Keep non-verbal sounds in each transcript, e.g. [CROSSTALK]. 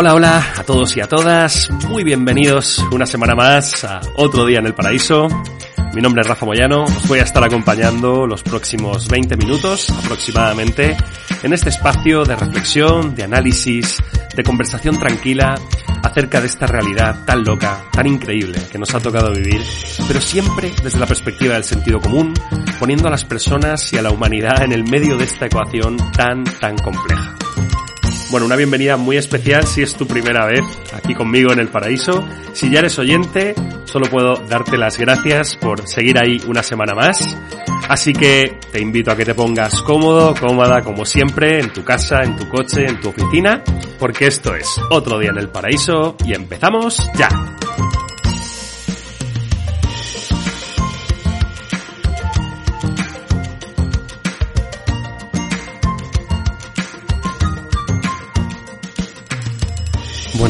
Hola, hola a todos y a todas. Muy bienvenidos una semana más a otro día en el paraíso. Mi nombre es Rafa Moyano. Os voy a estar acompañando los próximos 20 minutos aproximadamente en este espacio de reflexión, de análisis, de conversación tranquila acerca de esta realidad tan loca, tan increíble que nos ha tocado vivir, pero siempre desde la perspectiva del sentido común, poniendo a las personas y a la humanidad en el medio de esta ecuación tan, tan compleja. Bueno, una bienvenida muy especial si es tu primera vez aquí conmigo en el paraíso. Si ya eres oyente, solo puedo darte las gracias por seguir ahí una semana más. Así que te invito a que te pongas cómodo, cómoda, como siempre, en tu casa, en tu coche, en tu oficina, porque esto es otro día en el paraíso y empezamos ya.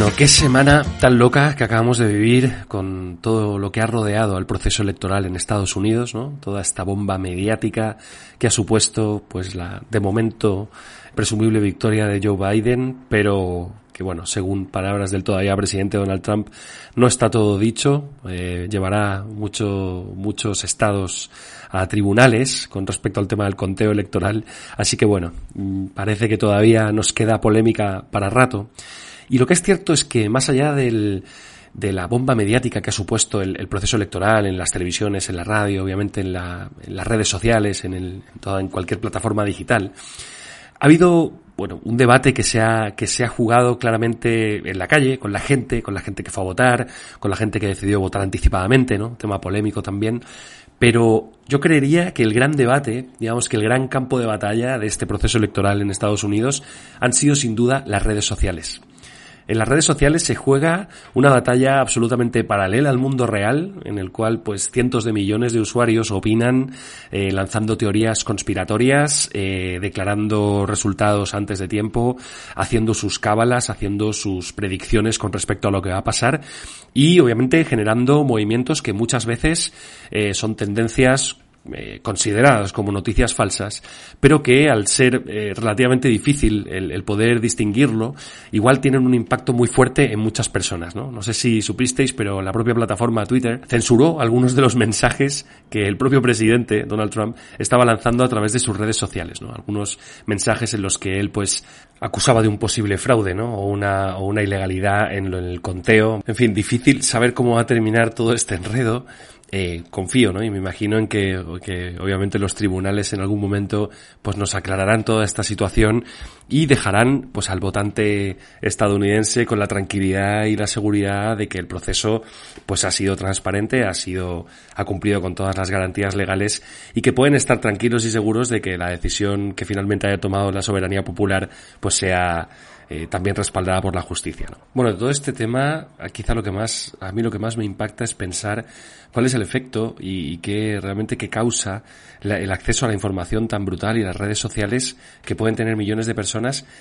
Bueno, qué semana tan loca que acabamos de vivir con todo lo que ha rodeado al proceso electoral en Estados Unidos, ¿no? Toda esta bomba mediática que ha supuesto, pues, la, de momento, presumible victoria de Joe Biden, pero que, bueno, según palabras del todavía presidente Donald Trump, no está todo dicho, eh, llevará mucho, muchos estados a tribunales con respecto al tema del conteo electoral, así que, bueno, mm, parece que todavía nos queda polémica para rato. Y lo que es cierto es que más allá del, de la bomba mediática que ha supuesto el, el, proceso electoral en las televisiones, en la radio, obviamente en, la, en las redes sociales, en, el, en, toda, en cualquier plataforma digital, ha habido bueno, un debate que se ha, que se ha jugado claramente en la calle, con la gente, con la gente que fue a votar, con la gente que decidió votar anticipadamente, ¿no? Tema polémico también. Pero yo creería que el gran debate, digamos que el gran campo de batalla de este proceso electoral en Estados Unidos han sido sin duda las redes sociales. En las redes sociales se juega una batalla absolutamente paralela al mundo real, en el cual pues cientos de millones de usuarios opinan, eh, lanzando teorías conspiratorias, eh, declarando resultados antes de tiempo, haciendo sus cábalas, haciendo sus predicciones con respecto a lo que va a pasar y obviamente generando movimientos que muchas veces eh, son tendencias eh, consideradas como noticias falsas, pero que al ser eh, relativamente difícil el, el, poder distinguirlo, igual tienen un impacto muy fuerte en muchas personas, ¿no? No sé si supisteis, pero la propia plataforma Twitter censuró algunos de los mensajes que el propio presidente, Donald Trump, estaba lanzando a través de sus redes sociales, ¿no? Algunos mensajes en los que él, pues, acusaba de un posible fraude, ¿no? O una, o una ilegalidad en, lo, en el conteo. En fin, difícil saber cómo va a terminar todo este enredo, eh, confío, ¿no? Y me imagino en que, que, obviamente los tribunales en algún momento pues nos aclararán toda esta situación y dejarán pues al votante estadounidense con la tranquilidad y la seguridad de que el proceso pues ha sido transparente, ha sido ha cumplido con todas las garantías legales y que pueden estar tranquilos y seguros de que la decisión que finalmente haya tomado la soberanía popular pues sea eh, también respaldada por la justicia. ¿no? Bueno, de todo este tema, quizá lo que más, a mí lo que más me impacta es pensar cuál es el efecto y, y qué realmente qué causa el acceso a la información tan brutal y las redes sociales que pueden tener millones de personas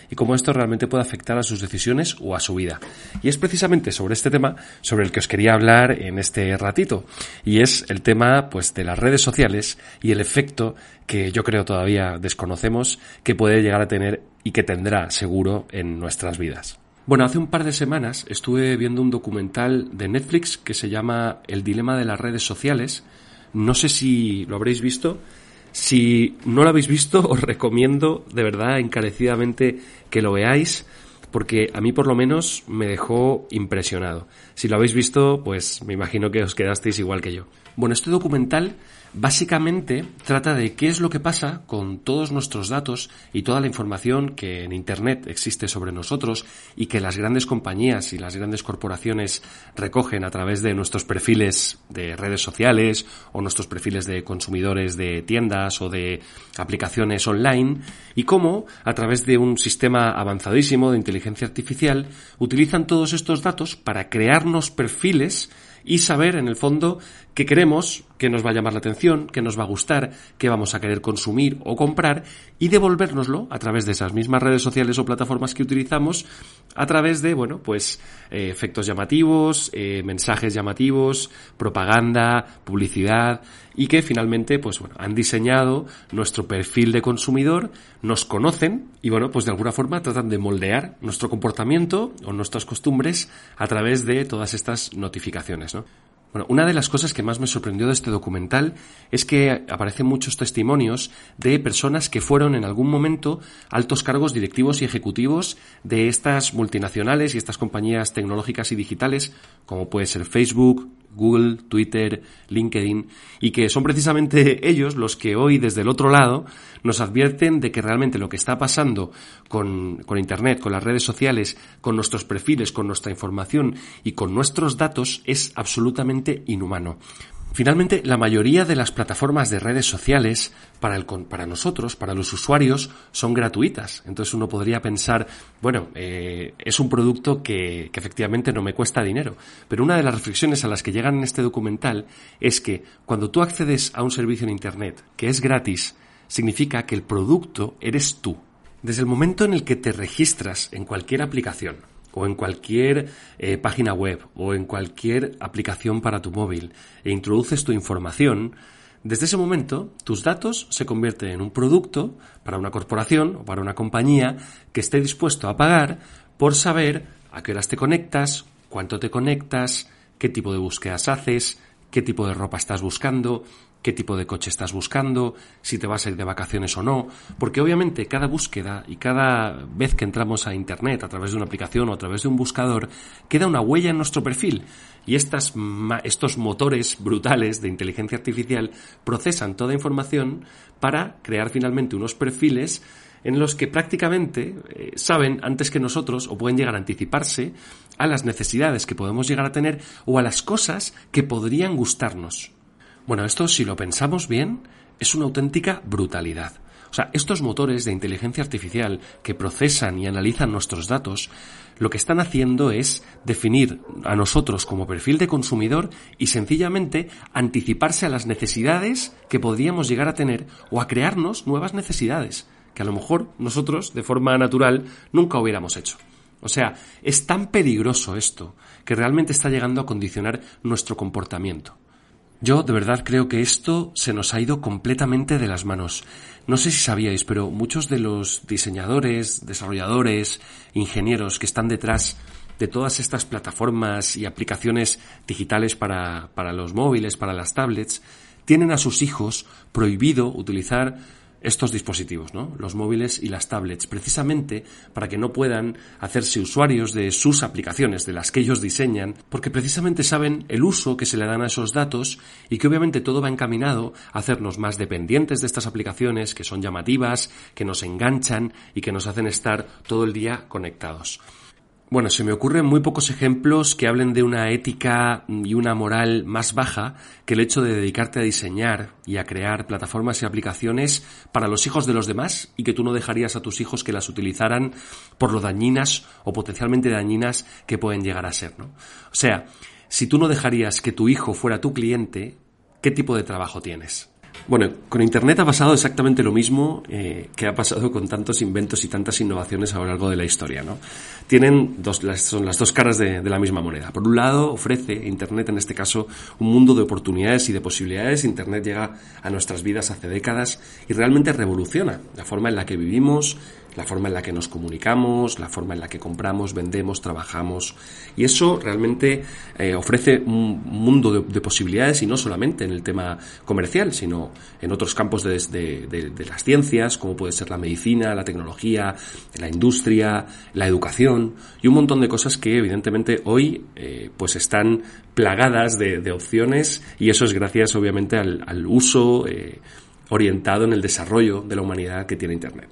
y cómo esto realmente puede afectar a sus decisiones o a su vida. Y es precisamente sobre este tema sobre el que os quería hablar en este ratito y es el tema pues de las redes sociales y el efecto que yo creo todavía desconocemos que puede llegar a tener y que tendrá seguro en nuestras vidas. Bueno, hace un par de semanas estuve viendo un documental de Netflix que se llama El dilema de las redes sociales. No sé si lo habréis visto. Si no lo habéis visto, [LAUGHS] os recomiendo de verdad encarecidamente que lo veáis porque a mí por lo menos me dejó impresionado. Si lo habéis visto, pues me imagino que os quedasteis igual que yo. Bueno, este documental básicamente trata de qué es lo que pasa con todos nuestros datos y toda la información que en Internet existe sobre nosotros y que las grandes compañías y las grandes corporaciones recogen a través de nuestros perfiles de redes sociales o nuestros perfiles de consumidores de tiendas o de aplicaciones online y cómo a través de un sistema avanzadísimo de inteligencia artificial utilizan todos estos datos para crearnos perfiles y saber, en el fondo, qué queremos, qué nos va a llamar la atención, qué nos va a gustar, qué vamos a querer consumir o comprar y devolvérnoslo a través de esas mismas redes sociales o plataformas que utilizamos a través de, bueno, pues eh, efectos llamativos, eh, mensajes llamativos, propaganda, publicidad y que finalmente, pues bueno, han diseñado nuestro perfil de consumidor, nos conocen y bueno, pues de alguna forma tratan de moldear nuestro comportamiento o nuestras costumbres a través de todas estas notificaciones, ¿no? Bueno, una de las cosas que más me sorprendió de este documental es que aparecen muchos testimonios de personas que fueron en algún momento altos cargos directivos y ejecutivos de estas multinacionales y estas compañías tecnológicas y digitales, como puede ser Facebook, Google, Twitter, LinkedIn, y que son precisamente [LAUGHS] ellos los que hoy desde el otro lado nos advierten de que realmente lo que está pasando con, con, Internet, con las redes sociales, con nuestros perfiles, con nuestra información y con nuestros datos es absolutamente inhumano. Finalmente, la mayoría de las plataformas de redes sociales para, el, para nosotros, para los usuarios, son gratuitas. Entonces uno podría pensar, bueno, eh, es un producto que, que efectivamente no me cuesta dinero. Pero una de las reflexiones a las que llegan en este documental es que cuando tú accedes a un servicio en Internet que es gratis, significa que el producto eres tú. Desde el momento en el que te registras en cualquier aplicación, o en cualquier eh, página web o en cualquier aplicación para tu móvil e introduces tu información, desde ese momento tus datos se convierten en un producto para una corporación o para una compañía que esté dispuesto a pagar por saber a qué horas te conectas, cuánto te conectas, qué tipo de búsquedas haces, qué tipo de ropa estás buscando, qué tipo de coche estás buscando, si te vas a ir de vacaciones o no, porque obviamente cada búsqueda y cada vez que entramos a Internet a través de una aplicación o a través de un buscador, queda una huella en nuestro perfil y estas, estos motores brutales de inteligencia artificial procesan toda información para crear finalmente unos perfiles en los que prácticamente eh, saben antes que nosotros o pueden llegar a anticiparse a las necesidades que podemos llegar a tener o a las cosas que podrían gustarnos. Bueno, esto si lo pensamos bien es una auténtica brutalidad. O sea, estos motores de inteligencia artificial que procesan y analizan nuestros datos, lo que están haciendo es definir a nosotros como perfil de consumidor y sencillamente anticiparse a las necesidades que podríamos llegar a tener o a crearnos nuevas necesidades que a lo mejor nosotros, de forma natural, nunca hubiéramos hecho. O sea, es tan peligroso esto que realmente está llegando a condicionar nuestro comportamiento. Yo de verdad creo que esto se nos ha ido completamente de las manos. No sé si sabíais, pero muchos de los diseñadores, desarrolladores, ingenieros que están detrás de todas estas plataformas y aplicaciones digitales para, para los móviles, para las tablets, tienen a sus hijos prohibido utilizar estos dispositivos, ¿no? los móviles y las tablets, precisamente para que no puedan hacerse usuarios de sus aplicaciones, de las que ellos diseñan, porque precisamente saben el uso que se le dan a esos datos y que obviamente todo va encaminado a hacernos más dependientes de estas aplicaciones que son llamativas, que nos enganchan y que nos hacen estar todo el día conectados. Bueno, se me ocurren muy pocos ejemplos que hablen de una ética y una moral más baja que el hecho de dedicarte a diseñar y a crear plataformas y aplicaciones para los hijos de los demás y que tú no dejarías a tus hijos que las utilizaran por lo dañinas o potencialmente dañinas que pueden llegar a ser, ¿no? O sea, si tú no dejarías que tu hijo fuera tu cliente, ¿qué tipo de trabajo tienes? Bueno, con Internet ha pasado exactamente lo mismo eh, que ha pasado con tantos inventos y tantas innovaciones a lo largo de la historia. ¿no? Tienen dos, son las dos caras de, de, la misma moneda. Por un lado, ofrece Internet, en este caso, un mundo de oportunidades y de posibilidades. Internet llega a nuestras vidas hace décadas y realmente revoluciona la forma en la que vivimos, la forma en la que nos comunicamos, la forma en la que compramos, vendemos, trabajamos. Y eso realmente eh, ofrece un mundo de, posibilidades y no solamente en el tema comercial, sino en otros campos de, las ciencias, como puede ser la medicina, la tecnología, la industria, la educación y un montón de cosas que evidentemente hoy eh, pues están plagadas de, opciones y eso es gracias obviamente al, uso eh, orientado en el desarrollo de la humanidad que tiene Internet.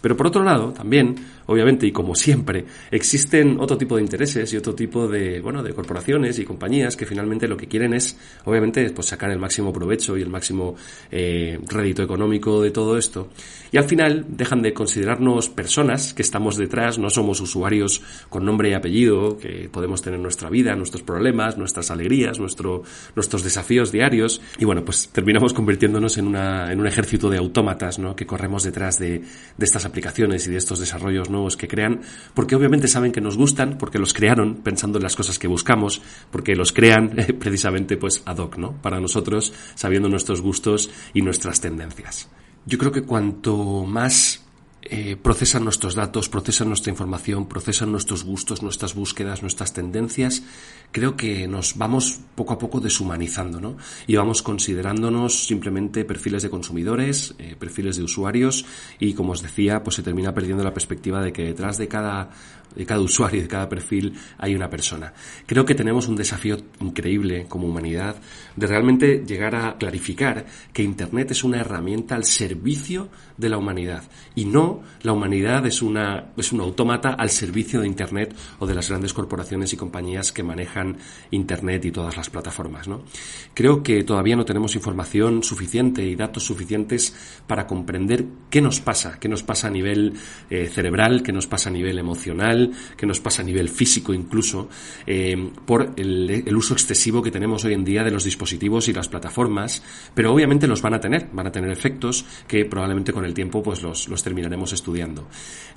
Pero por otro lado, también obviamente, y como siempre, existen otro tipo de intereses y otro tipo de, bueno, de corporaciones y compañías que finalmente lo que quieren es, obviamente, pues sacar el máximo provecho y el máximo eh, rédito económico de todo esto. Y al final dejan de considerarnos personas que estamos detrás, no somos usuarios con nombre y apellido, que podemos tener nuestra vida, nuestros problemas, nuestras alegrías, nuestro, nuestros desafíos diarios. Y bueno, pues terminamos convirtiéndonos en, una, en un ejército de autómatas, ¿no? Que corremos detrás de, de estas aplicaciones y de estos desarrollos nuevos que crean, porque obviamente saben que nos gustan, porque los crearon pensando en las cosas que buscamos, porque los crean [LAUGHS] precisamente pues ad hoc, ¿no? Para nosotros, sabiendo nuestros gustos y nuestras tendencias. Yo creo que cuanto más eh, procesan nuestros datos, procesan nuestra información, procesan nuestros gustos, nuestras búsquedas, nuestras tendencias, creo que nos vamos poco a poco deshumanizando, ¿no? Y vamos considerándonos simplemente perfiles de consumidores, eh, perfiles de usuarios y, como os decía, pues se termina perdiendo la perspectiva de que detrás de cada de cada usuario, de cada perfil, hay una persona. Creo que tenemos un desafío increíble como humanidad de realmente llegar a clarificar que Internet es una herramienta al servicio de la humanidad y no la humanidad es una es un autómata al servicio de Internet o de las grandes corporaciones y compañías que manejan Internet y todas las plataformas. ¿no? Creo que todavía no tenemos información suficiente y datos suficientes para comprender qué nos pasa, qué nos pasa a nivel eh, cerebral, qué nos pasa a nivel emocional, que nos pasa a nivel físico incluso, eh, por el, uso excesivo que tenemos hoy en día de los dispositivos y las plataformas, pero obviamente los van a tener, van a tener efectos que probablemente con el tiempo pues los, los terminaremos estudiando.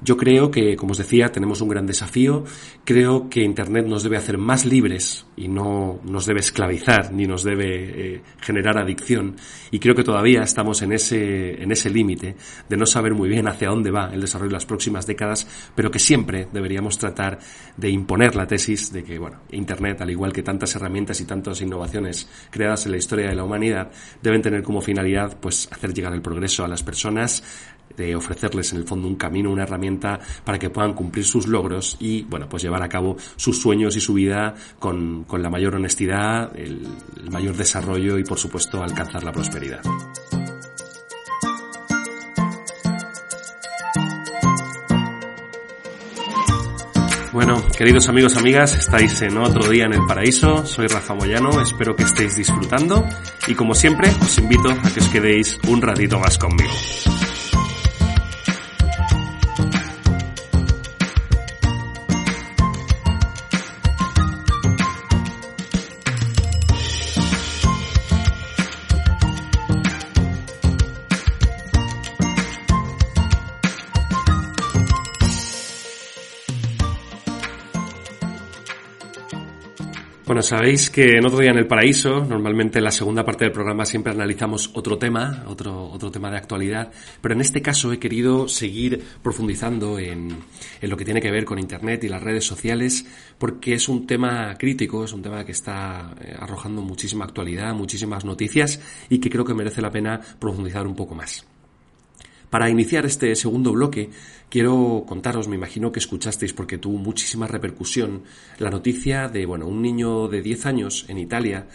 Yo creo que, como os decía, tenemos un gran desafío, creo que Internet nos debe hacer más libres y no nos debe esclavizar ni nos debe eh, generar adicción. Y creo que todavía estamos en ese, en ese límite de no saber muy bien hacia dónde va el desarrollo de las próximas décadas, pero que siempre debería tratar de imponer la tesis de que, bueno, Internet, al igual que tantas herramientas y tantas innovaciones creadas en la historia de la humanidad, deben tener como finalidad, pues, hacer llegar el progreso a las personas, de ofrecerles en el fondo un camino, una herramienta para que puedan cumplir sus logros y, bueno, pues llevar a cabo sus sueños y su vida con, la mayor honestidad, el mayor desarrollo y, por supuesto, alcanzar la prosperidad. Bueno, queridos amigos, amigas, estáis en otro día en el paraíso. Soy Rafa Moyano, espero que estéis disfrutando y como siempre os invito a que os quedéis un ratito más conmigo. Bueno, sabéis que en otro día en el paraíso, normalmente en la segunda parte del programa siempre analizamos otro tema, otro, otro tema de actualidad, pero en este caso he querido seguir profundizando en, en lo que tiene que ver con Internet y las redes sociales, porque es un tema crítico, es un tema que está eh, arrojando muchísima actualidad, muchísimas noticias y que creo que merece la pena profundizar un poco más. Para iniciar este segundo bloque, quiero contaros, me imagino que escuchasteis porque tuvo muchísima repercusión, la noticia de, bueno, un niño de 10 años en Italia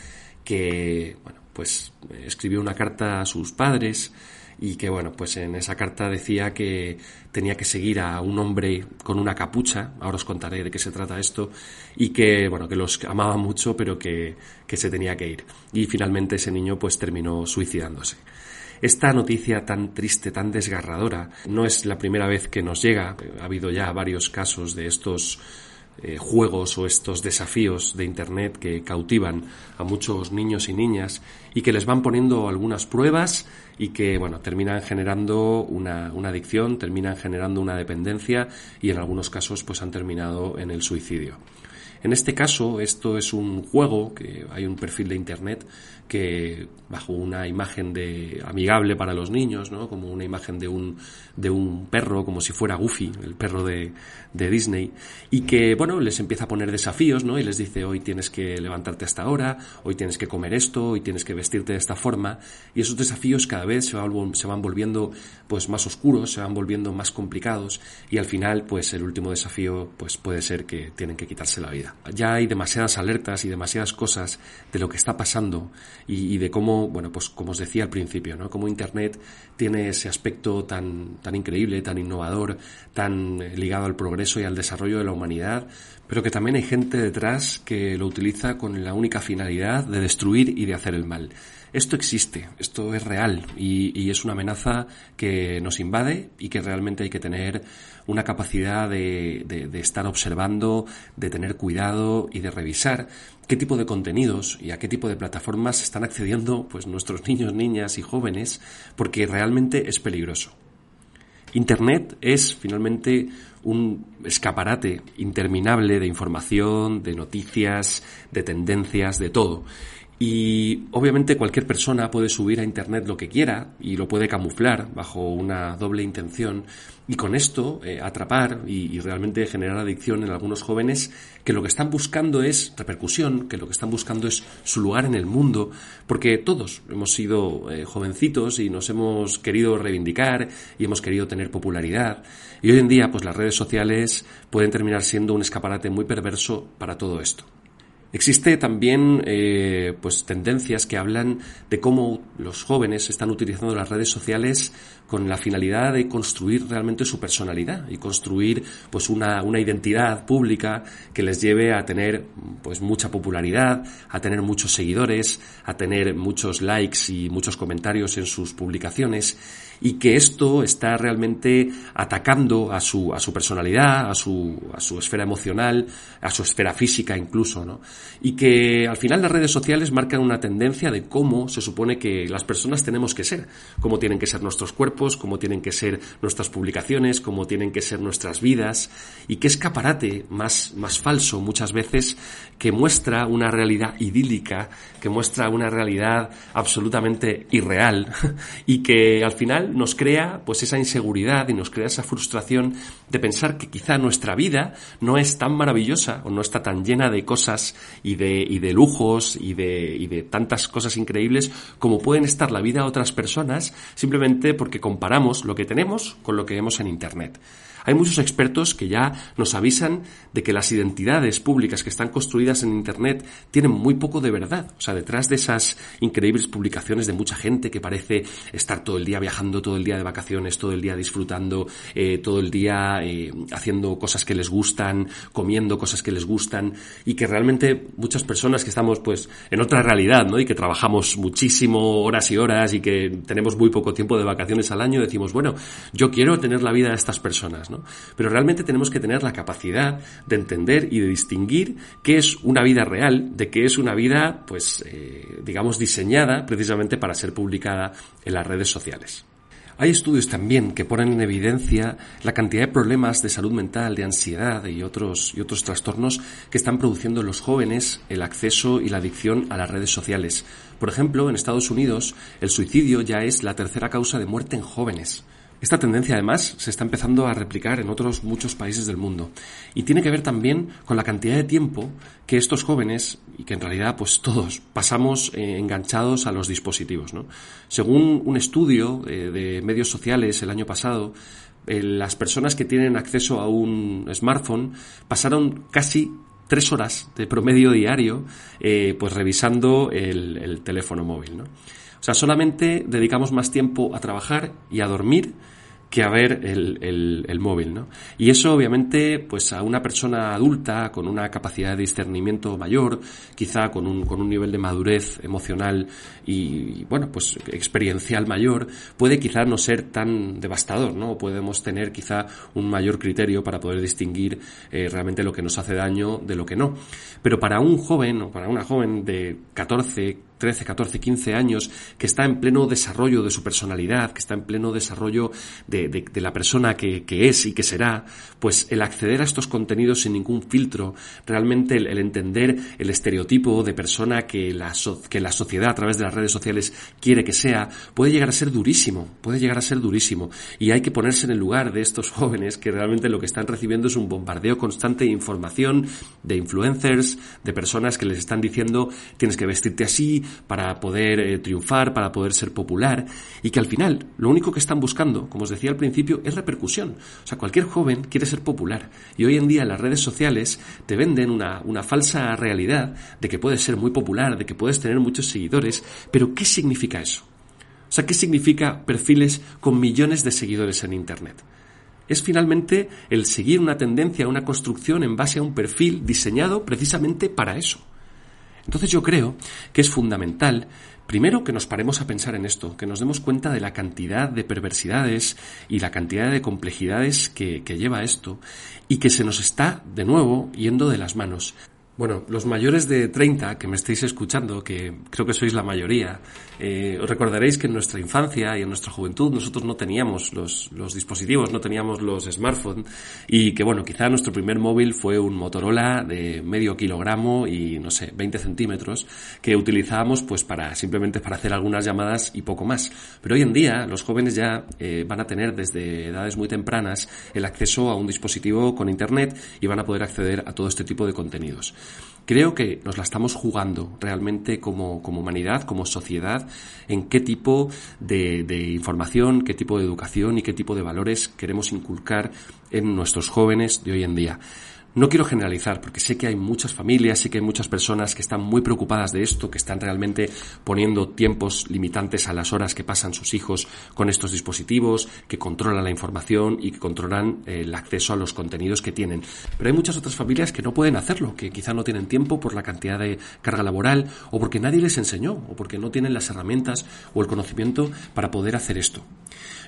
que, bueno, pues escribió una carta a sus padres y que, bueno, pues en esa carta decía que tenía que seguir a un hombre con una capucha, ahora os contaré de qué se trata esto, y que, bueno, que los amaba mucho, pero que, que se tenía que ir. Y finalmente ese niño pues terminó suicidándose. Esta noticia tan triste, tan desgarradora, no es la primera vez que nos llega. Ha habido ya varios casos de estos eh, juegos o estos desafíos de Internet que cautivan a muchos niños y niñas y que les van poniendo algunas pruebas y que, bueno, terminan generando una, una adicción, terminan generando una dependencia y en algunos casos pues han terminado en el suicidio. En este caso, esto es un juego, que hay un perfil de internet que bajo una imagen de amigable para los niños, ¿no? Como una imagen de un, de un perro, como si fuera Goofy, el perro de, de Disney, y que, bueno, les empieza a poner desafíos, ¿no? Y les dice, hoy tienes que levantarte hasta ahora, hoy tienes que comer esto, hoy tienes que vestirte de esta forma, y esos desafíos cada vez se van, se van volviendo, pues, más oscuros, se van volviendo más complicados, y al final, pues, el último desafío, pues, puede ser que tienen que quitarse la vida. Ya hay demasiadas alertas y demasiadas cosas de lo que está pasando y, de cómo, bueno, pues como os decía al principio, ¿no? Cómo Internet tiene ese aspecto tan, tan increíble, tan innovador, tan eh, ligado al progreso y al desarrollo de la humanidad, pero que también hay gente detrás que lo utiliza con la única finalidad de destruir y de hacer el mal. Esto existe, esto es real y, es una amenaza que nos invade y que realmente hay que tener una capacidad de, de, estar observando, de tener cuidado y de revisar qué tipo de contenidos y a qué tipo de plataformas están accediendo pues nuestros [LAUGHS] niños, niñas y jóvenes, porque realmente es peligroso. Internet es finalmente un escaparate interminable de información, de noticias, de tendencias, de todo. Y obviamente cualquier persona puede subir a Internet lo que quiera y lo puede camuflar bajo una doble intención y con esto eh, atrapar y, realmente generar adicción en algunos jóvenes que lo que están buscando es repercusión, que lo que están buscando es su lugar en el mundo, porque todos hemos sido eh, jovencitos y nos hemos querido reivindicar y hemos querido tener popularidad y hoy en día pues las redes sociales pueden terminar siendo un escaparate muy perverso para todo esto. Existe también eh, pues tendencias que hablan de cómo los jóvenes están utilizando las redes sociales con la finalidad de construir realmente su personalidad y construir pues una, una identidad pública que les lleve a tener pues mucha popularidad, a tener muchos seguidores, a tener muchos likes y muchos comentarios en sus publicaciones y que esto está realmente atacando a su, a su personalidad, a su, a su esfera emocional, a su esfera física incluso, ¿no? Y que al final las redes sociales marcan una tendencia de cómo se supone que las personas tenemos que ser, cómo tienen que ser nuestros cuerpos, cómo tienen que ser nuestras publicaciones, cómo tienen que ser nuestras vidas, y qué escaparate más, más falso muchas veces que muestra una realidad idílica, que muestra una realidad absolutamente irreal, [LAUGHS] y que al final nos crea pues esa inseguridad y nos crea esa frustración de pensar que quizá nuestra vida no es tan maravillosa o no está tan llena de cosas y de, y de lujos y de, y de tantas cosas increíbles como pueden estar la vida de otras personas simplemente porque comparamos lo que tenemos con lo que vemos en Internet. Hay muchos expertos que ya nos avisan de que las identidades públicas que están construidas en Internet tienen muy poco de verdad. O sea, detrás de esas increíbles publicaciones de mucha gente que parece estar todo el día viajando, todo el día de vacaciones, todo el día disfrutando, eh, todo el día eh, haciendo cosas que les gustan, comiendo cosas que les gustan y que realmente muchas personas que estamos pues en otra realidad, ¿no? Y que trabajamos muchísimo horas y horas y que tenemos muy poco tiempo de vacaciones al año, decimos, bueno, yo quiero tener la vida de estas personas, pero realmente tenemos que tener la capacidad de entender y de distinguir qué es una vida real de qué es una vida, pues, eh, digamos, diseñada precisamente para ser publicada en las redes sociales. Hay estudios también que ponen en evidencia la cantidad de problemas de salud mental, de ansiedad y otros, y otros trastornos que están produciendo en los jóvenes el acceso y la adicción a las redes sociales. Por ejemplo, en Estados Unidos, el suicidio ya es la tercera causa de muerte en jóvenes. Esta tendencia además se está empezando a replicar en otros muchos países del mundo y tiene que ver también con la cantidad de tiempo que estos jóvenes y que en realidad pues todos pasamos eh, enganchados a los dispositivos. ¿no? Según un estudio eh, de medios sociales el año pasado, eh, las personas que tienen acceso a un smartphone pasaron casi tres horas de promedio diario pues revisando el, el teléfono móvil. ¿no? O sea, solamente dedicamos más tiempo a trabajar y a dormir que a el, el, móvil, ¿no? Y eso obviamente, pues a una persona adulta con una capacidad de discernimiento mayor, quizá con un, con un nivel de madurez emocional y, bueno, pues experiencial mayor, puede quizá no ser tan devastador, ¿no? Podemos tener quizá un mayor criterio para poder distinguir eh, realmente lo que nos hace daño de lo que no. Pero para un joven o para una joven de 14, 13, 14, 15 años, que está en pleno desarrollo de su personalidad, que está en pleno desarrollo de, la persona que, es y que será, pues el acceder a estos contenidos sin ningún filtro, realmente el, entender el estereotipo de persona que la, que la sociedad a través de las redes sociales quiere que sea, puede llegar a ser durísimo, puede llegar a ser durísimo. Y hay que ponerse en el lugar de estos jóvenes que realmente lo que están recibiendo es un bombardeo constante de información, de influencers, de personas que les están diciendo tienes que vestirte así, para poder eh, triunfar, para poder ser popular, y que al final lo único que están buscando, como os decía al principio, es repercusión. O sea, cualquier joven quiere ser popular, y hoy en día las redes sociales te venden una, una falsa realidad de que puedes ser muy popular, de que puedes tener muchos seguidores, pero ¿qué significa eso? O sea, ¿qué significa perfiles con millones de seguidores en Internet? Es finalmente el seguir una tendencia, una construcción en base a un perfil diseñado precisamente para eso. Entonces yo creo que es fundamental Primero, que nos paremos a pensar en esto, que nos demos cuenta de la cantidad de perversidades y la cantidad de complejidades que, lleva esto y que se nos está, de nuevo, yendo de las manos. Bueno, los mayores de 30 que me estáis escuchando, que creo que sois la mayoría, eh, os recordaréis que en nuestra infancia y en nuestra juventud nosotros no teníamos los, dispositivos, no teníamos los smartphones y que bueno, quizá nuestro primer móvil fue un Motorola de medio kilogramo y no sé, 20 centímetros que utilizábamos pues para simplemente para hacer algunas llamadas y poco más. Pero hoy en día los jóvenes ya eh, van a tener desde edades muy tempranas el acceso a un dispositivo con internet y van a poder acceder a todo este tipo de contenidos. Creo que nos la estamos jugando realmente como, humanidad, como sociedad, en qué tipo de, de información, qué tipo de educación y qué tipo de valores queremos inculcar en nuestros jóvenes de hoy en día. No quiero generalizar, porque sé que hay muchas familias, sé que hay muchas personas que están muy preocupadas de esto, que están realmente poniendo tiempos limitantes a las horas que pasan sus hijos con estos dispositivos, que controlan la información y que controlan eh, el acceso a los contenidos que tienen. Pero hay muchas otras familias que no pueden hacerlo, que quizá no tienen tiempo por la cantidad de carga laboral o porque nadie les enseñó o porque no tienen las herramientas o el conocimiento para poder hacer esto.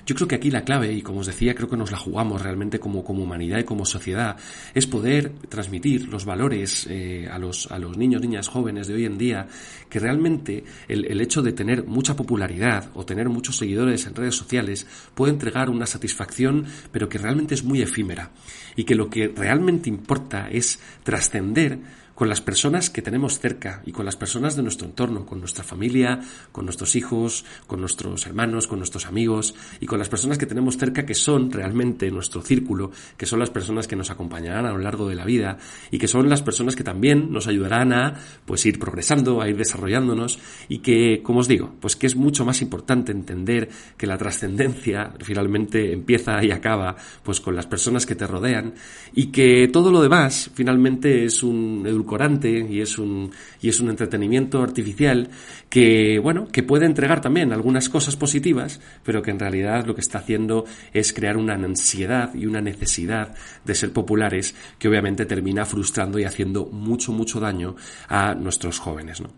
Yo creo que aquí la clave, y como os decía, creo que nos la jugamos realmente como, como humanidad y como sociedad, es poder transmitir los valores eh, a, los, a los niños, niñas, jóvenes de hoy en día, que realmente el, el hecho de tener mucha popularidad o tener muchos seguidores en redes sociales puede entregar una satisfacción, pero que realmente es muy efímera. Y que lo que realmente importa es trascender con las personas que tenemos cerca y con las personas de nuestro entorno, con nuestra familia, con nuestros hijos, con nuestros hermanos, con nuestros amigos y con las personas que tenemos cerca que son realmente nuestro círculo, que son las personas que nos acompañarán a lo largo de la vida y que son las personas que también nos ayudarán a pues ir progresando, a ir desarrollándonos y que, como os digo, pues que es mucho más importante entender que la trascendencia finalmente empieza y acaba pues con las personas que te rodean y que todo lo demás finalmente es un y es un, y es un entretenimiento artificial que, bueno, que puede entregar también algunas cosas positivas, pero que en realidad lo que está haciendo es crear una ansiedad y una necesidad de ser populares que obviamente termina frustrando y haciendo mucho, mucho daño a nuestros jóvenes, ¿no?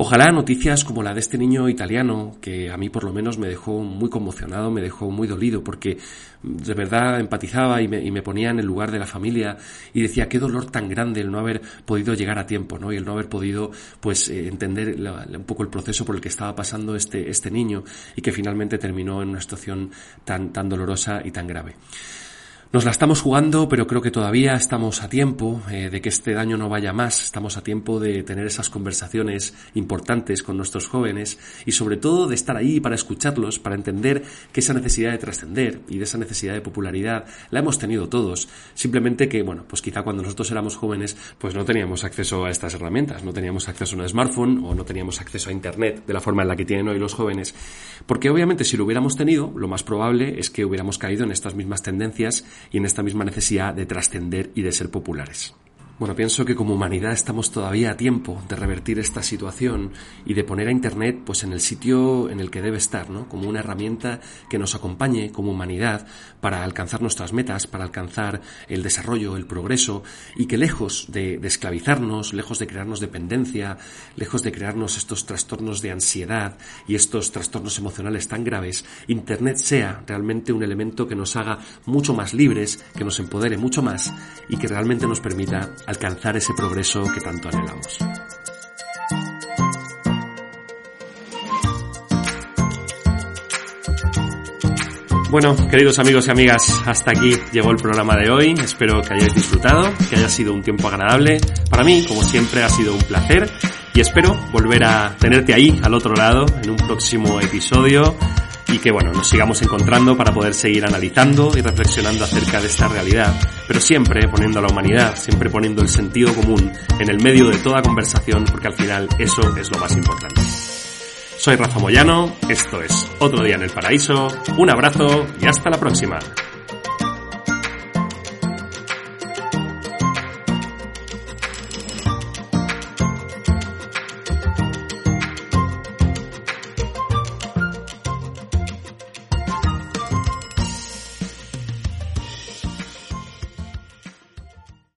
Ojalá noticias como la de este niño italiano, que a mí por lo menos me dejó muy conmocionado, me dejó muy dolido, porque de verdad empatizaba y me, ponía en el lugar de la familia y decía qué dolor tan grande el no haber podido llegar a tiempo, ¿no? Y el no haber podido, pues, eh, entender un poco el proceso por el que estaba pasando este, este niño y que finalmente terminó en una situación tan, tan dolorosa y tan grave. Nos la estamos jugando, pero creo que todavía estamos a tiempo eh, de que este daño no vaya más, estamos a tiempo de tener esas conversaciones importantes con nuestros jóvenes y sobre todo de estar ahí para escucharlos, para entender que esa necesidad de trascender y de esa necesidad de popularidad la hemos tenido todos. Simplemente que, bueno, pues quizá cuando nosotros éramos jóvenes, pues no teníamos acceso a estas herramientas, no teníamos acceso a un smartphone o no teníamos acceso a Internet de la forma en la que tienen hoy los jóvenes. Porque obviamente si lo hubiéramos tenido, lo más probable es que hubiéramos caído en estas mismas tendencias y en esta misma necesidad de trascender y de ser populares. Bueno, pienso que como humanidad estamos todavía a tiempo de revertir esta situación y de poner a Internet pues en el sitio en el que debe estar, ¿no? Como una herramienta que nos acompañe como humanidad para alcanzar nuestras metas, para alcanzar el desarrollo, el progreso y que lejos de, de esclavizarnos, lejos de crearnos dependencia, lejos de crearnos estos trastornos de ansiedad y estos trastornos emocionales tan graves, Internet sea realmente un elemento que nos haga mucho más libres, que nos empodere mucho más y que realmente nos permita alcanzar ese progreso que tanto anhelamos. Bueno, queridos amigos y amigas, hasta aquí llegó el programa de hoy. Espero que hayáis disfrutado, que haya sido un tiempo agradable. Para mí, como siempre, ha sido un placer y espero volver a tenerte ahí, al otro lado, en un próximo episodio y que bueno, nos sigamos encontrando para poder seguir analizando y reflexionando acerca de esta realidad, pero siempre poniendo a la humanidad, siempre poniendo el sentido común en el medio de toda conversación, porque al final eso es lo más importante. Soy Rafa Moyano, esto es Otro Día en el Paraíso, un abrazo y hasta la próxima.